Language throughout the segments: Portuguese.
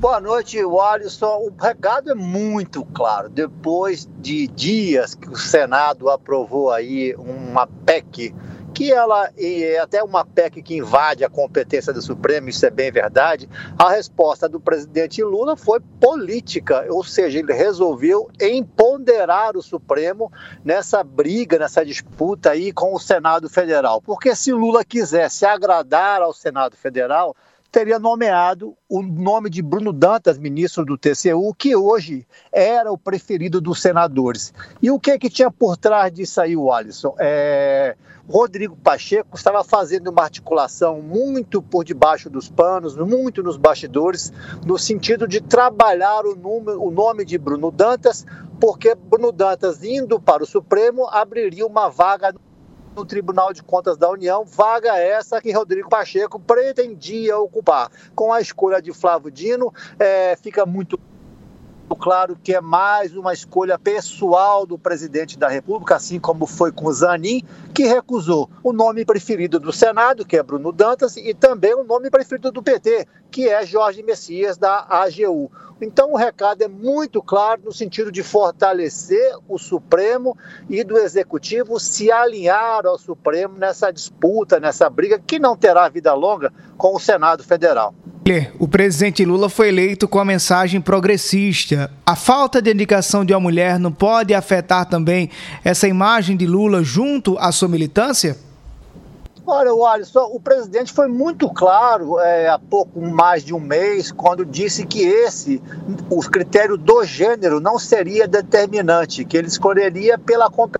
Boa noite, Alisson. O recado é muito claro. Depois de dias que o Senado aprovou aí uma PEC que ela é até uma PEC que invade a competência do Supremo, isso é bem verdade. A resposta do presidente Lula foi política, ou seja, ele resolveu empoderar o Supremo nessa briga, nessa disputa aí com o Senado Federal. Porque se Lula quisesse agradar ao Senado Federal, teria nomeado o nome de Bruno Dantas, ministro do TCU, que hoje era o preferido dos senadores. E o que que tinha por trás disso aí, Alisson? É... Rodrigo Pacheco estava fazendo uma articulação muito por debaixo dos panos, muito nos bastidores, no sentido de trabalhar o, número, o nome de Bruno Dantas, porque Bruno Dantas, indo para o Supremo, abriria uma vaga no Tribunal de Contas da União, vaga essa que Rodrigo Pacheco pretendia ocupar. Com a escolha de Flávio Dino, é, fica muito claro que é mais uma escolha pessoal do presidente da República, assim como foi com Zanin, que recusou o nome preferido do Senado, que é Bruno Dantas, e também o nome preferido do PT, que é Jorge Messias, da AGU. Então, o recado é muito claro no sentido de fortalecer o Supremo e do Executivo se alinhar ao Supremo nessa disputa, nessa briga, que não terá vida longa com o Senado Federal. O presidente Lula foi eleito com a mensagem progressista. A falta de indicação de uma mulher não pode afetar também essa imagem de Lula junto à sua militância? Olha, o Alisson, o presidente foi muito claro é, há pouco mais de um mês, quando disse que esse, o critério do gênero, não seria determinante, que ele escolheria pela competência.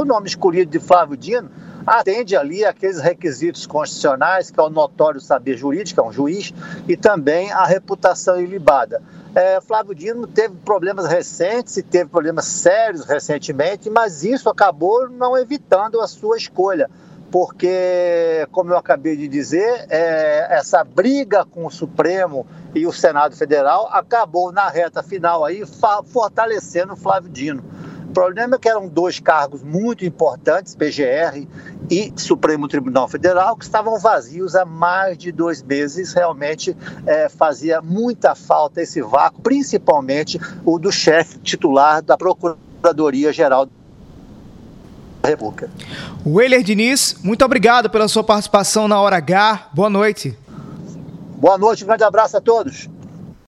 O nome escolhido de Flávio Dino atende ali aqueles requisitos constitucionais, que é o notório saber jurídico, é um juiz, e também a reputação ilibada. É, Flávio Dino teve problemas recentes e teve problemas sérios recentemente, mas isso acabou não evitando a sua escolha porque, como eu acabei de dizer, é, essa briga com o Supremo e o Senado Federal acabou na reta final aí fortalecendo o Flávio Dino. O problema é que eram dois cargos muito importantes, PGR e Supremo Tribunal Federal, que estavam vazios há mais de dois meses. Realmente é, fazia muita falta esse vácuo, principalmente o do chefe titular da Procuradoria Geral República. Weiler Diniz, muito obrigado pela sua participação na Hora H. Boa noite. Boa noite, um grande abraço a todos.